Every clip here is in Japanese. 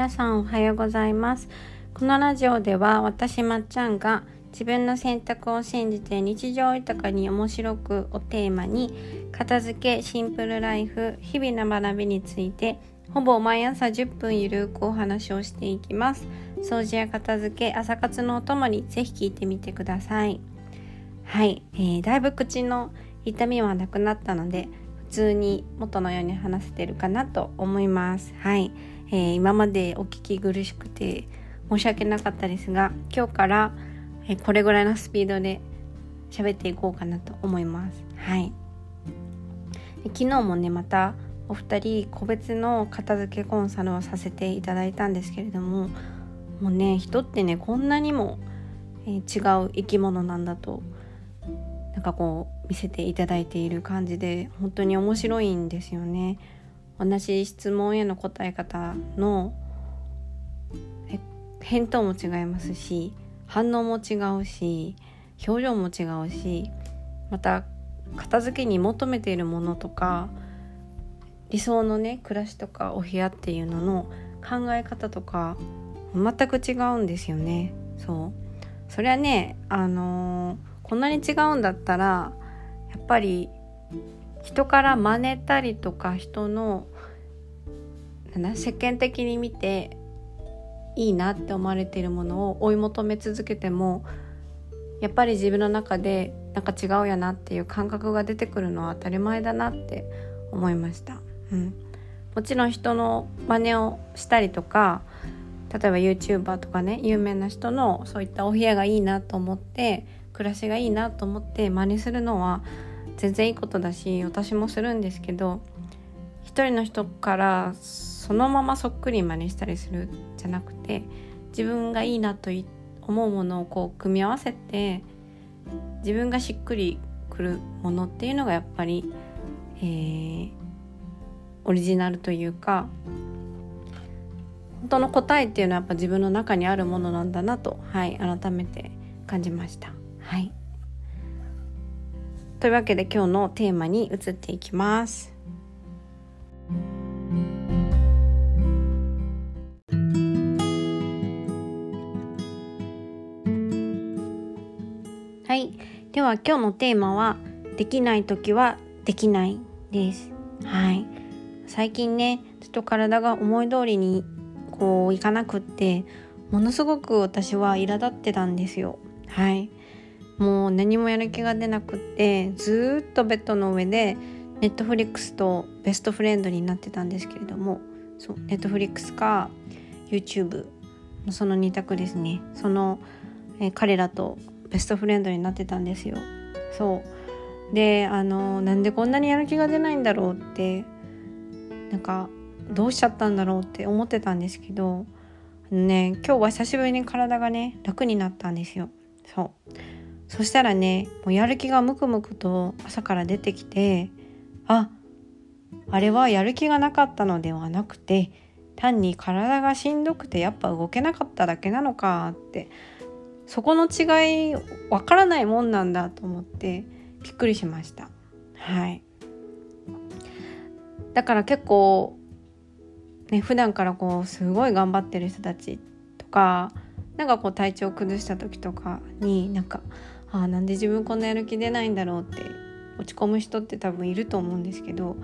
皆さんおはようございます。このラジオでは私まっちゃんが自分の選択を信じて日常豊かに面白くをテーマに片付けシンプルライフ日々の学びについてほぼ毎朝10分ゆるくお話をしていきます。掃除や片付け朝活のお供にぜひ聞いてみてください。はい、えー、だいぶ口の痛みはなくなったので普通に元のように話せてるかなと思います。はい、えー、今までお聞き苦しくて申し訳なかったですが今日から、え、これぐらいのスピードで喋っていこうかなと思いますはい昨日もねまたお二人個別の片付けコンサルをさせていただいたんですけれどももうね人ってねこんなにも、え、違う生き物なんだとなんかこう見せていただいている感じで本当に面白いんですよね。同じ質問への答え方の返答も違いますし反応も違うし表情も違うしまた片付けに求めているものとか理想のね暮らしとかお部屋っていうのの考え方とか全く違うんですよね。そう。それはねあのーこんなに違うんだったらやっぱり人から真似たりとか人の世間的に見ていいなって思われているものを追い求め続けてもやっぱり自分の中でなんか違うやなっていう感覚が出てくるのは当たり前だなって思いました。うん、もちろん人の真似をしたりとか例えば YouTuber とかね有名な人のそういったお部屋がいいなと思って暮らしがいいなと思って真似するのは全然いいことだし私もするんですけど一人の人からそのままそっくり真似したりするじゃなくて自分がいいなと思うものをこう組み合わせて自分がしっくりくるものっていうのがやっぱり、えー、オリジナルというか本当の答えっていうのはやっぱ自分の中にあるものなんだなと、はい、改めて感じました。はいというわけで今日のテーマに移っていきます。はい。では今日のテーマはできない時はできないです。はい。最近ねちょっと体が思い通りにこういかなくってものすごく私は苛立ってたんですよ。はい。もう何もやる気が出なくってずっとベッドの上でネットフリックスとベストフレンドになってたんですけれどもそうネットフリックスか YouTube のその2択ですね。その、えー、彼らとベストフレンドになってたんですよ。そう。であのなんでこんなにやる気が出ないんだろうってなんかどうしちゃったんだろうって思ってたんですけどね今日は久しぶりに体がね楽になったんですよ。そう。そしたらねもうやる気がムクムクと朝から出てきてああれはやる気がなかったのではなくて単に体がしんどくてやっぱ動けなかっただけなのかってそこの違いわからないもんなんだと思ってびっくりしました。はい。だから結構ね普段からこうすごい頑張ってる人たちとかなんかこう体調崩した時とかになんかあなんで自分こんなやる気出ないんだろうって落ち込む人って多分いると思うんですけど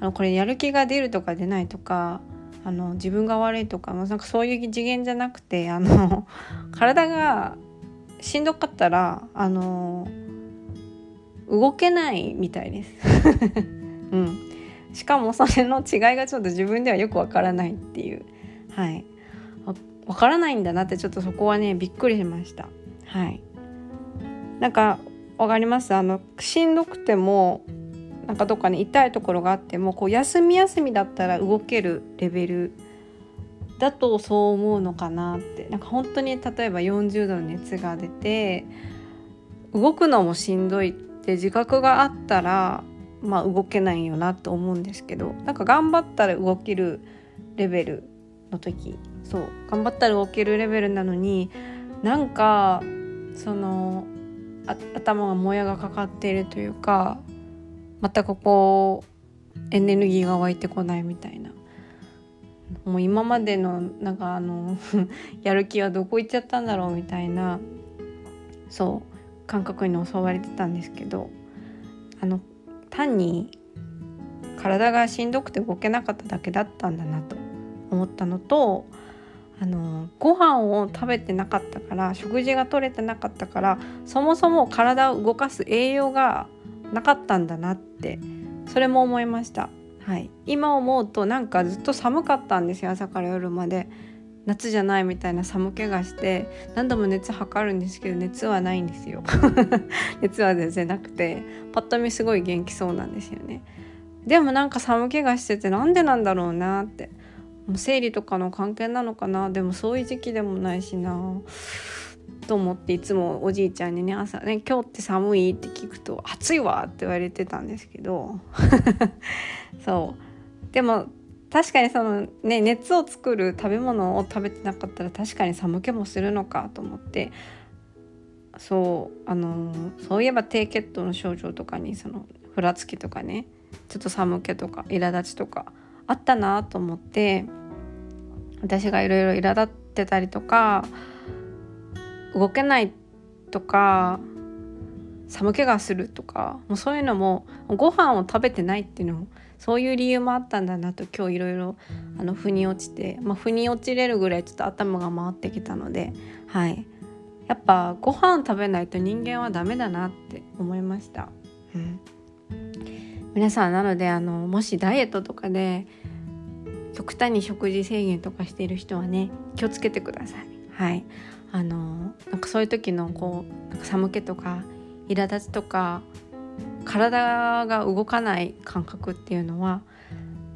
あのこれやる気が出るとか出ないとかあの自分が悪いとかなんかそういう次元じゃなくてあの体がしんどかったらあの動けないみたいです。うん、しかもそれの違いがちょっと自分ではよくわからないっていう。はい。わからないんだなってちょっとそこはねびっくりしました。はいなんか分かります？あのしんどくてもなんかどっかに痛いところがあってもこう休み休みだったら動けるレベルだとそう思うのかなって。なんか本当に例えば40度の熱が出て動くのもしんどいって自覚があったらまあ動けないよなと思うんですけどなんか頑張ったら動けるレベルの時そう頑張ったら動けるレベルなのになんかその頭がもやがかかっているというかまたここエネルギーが湧いてこないみたいな。もう今までのなんかあの やる気はどこ行っちゃったんだろうみたいなそう感覚に襲われてたんですけどあの単に体がしんどくて動けなかっただけだったんだなと思ったのとあのご飯を食べてなかったから食事が取れてなかったからそもそも体を動かす栄養がなかったんだなってそれも思いました。はい、今思うとなんかずっと寒かったんですよ朝から夜まで。夏じゃないみたいな寒気がして何度も熱測るんですけど熱はないんですよ。熱は全然なくてパッと見すごい元気そうなんですよね。でもなんか寒気がしててなんでなんだろうなって。もう生理とかの関係なのかな？でもそういう時期でもないしな。と思っていつもおじいちゃんにね朝ね「今日って寒い?」って聞くと「暑いわ」って言われてたんですけど。そう。でも確かにそのね熱を作る食べ物を食べてなかったら確かに寒気もするのかと思って。そう。あのそういえば低血糖の症状とかにそのふらつきとかねちょっと寒気とか苛立ちとかあったなと思って私がいろいろ苛立ってたりとか動けないとか寒気がするとかもうそういうのもご飯を食べてないっていうのもそういう理由もあったんだなと今日いろいろ腑に落ちて、まあ、腑に落ちれるぐらいちょっと頭が回ってきたのではいやっぱご飯食べないと人間はダメだなって思いました。うん、皆さんなのであのもしダイエットとかで極端に食事制限とかしている人はね気をつけてください。はいあのなんかそういう時のこうなんか寒気とか苛立ちとか体が動かない感覚っていうのは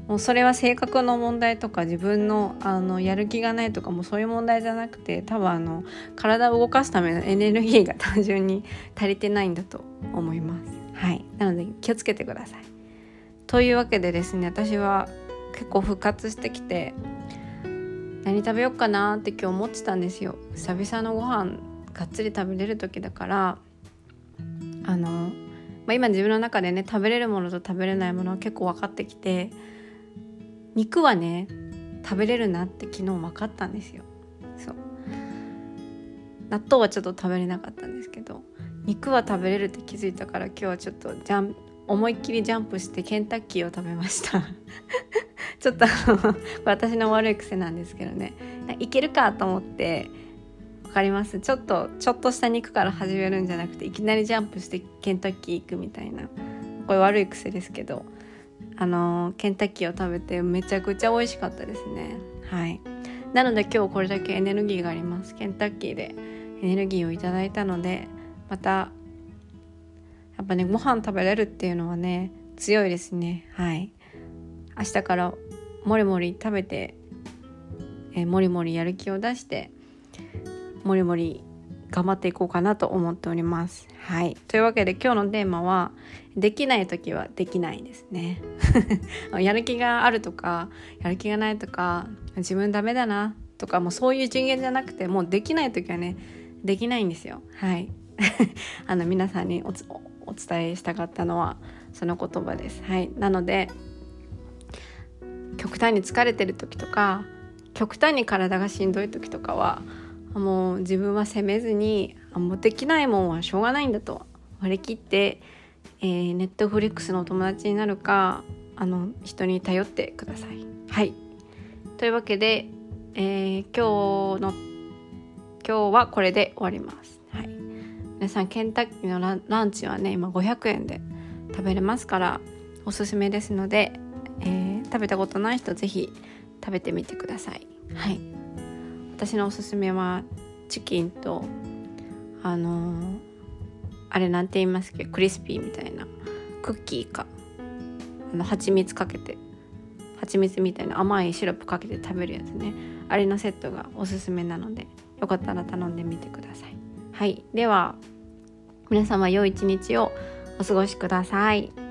もうそれは性格の問題とか自分のあのやる気がないとかもそういう問題じゃなくて多分あの体を動かすためのエネルギーが単純に足りてないんだと思います。はい、なので気をつけてください。というわけでですね私は結構復活してきて何食べようかなって今日思ってたんですよ。久々のご飯がっつり食べれる時だからあの、まあ、今自分の中でね食べれるものと食べれないものは結構分かってきて肉はね食べれるなって昨日分かったんですよ。納豆はちょっと食べれなかったんですけど肉は食べれるって気づいたから今日はちょっとジャン思いっきりジャンプしてケンタッキーを食べました。ちょっと私の悪い癖なんですけどね。いけるかと思って分かります？ちょっとちょっとした肉から始めるんじゃなくていきなりジャンプしてケンタッキー行くみたいなこれ悪い癖ですけどあのケンタッキーを食べてめちゃくちゃ美味しかったですね。はい。なので今日これだけエネルギーがありますケンタッキーでエネルギーをいただいたのでまたやっぱねご飯食べれるっていうのはね強いですねはい明日からもりもり食べて、えー、もりもりやる気を出してもりもり頑張っていこうかなと思っております。はい。というわけで今日のテーマはできない時はできないですね。やる気があるとかやる気がないとか自分ダメだなとかもうそういう次元じゃなくてもうできない時はねできないんですよ。はい。あの皆さんにお伝えしたかったのはその言葉です。はい、なので極端に疲れてる時とか極端に体がしんどい時とかはもう自分は責めずにもうできないもんはしょうがないんだと割り切って、えー、ネットフリックスのお友達になるかあの人に頼ってください。はいというわけで、えー、今日の今日はこれで終わります。はい。皆さんケンタッキーのランチはね今500円で食べれますからおすすめですので、えー、食べたことない人是非食べてみてください。はい。私のおすすめはチキンとあのー、あれなんて言いますけ？どクリスピーみたいな。クッキーか。あの蜂蜜かけて蜂蜜みたいな甘いシロップかけて食べるやつね。あれのセットがおすすめなのでよかったら頼んでみてください。はい。では皆様良い一日をお過ごしください。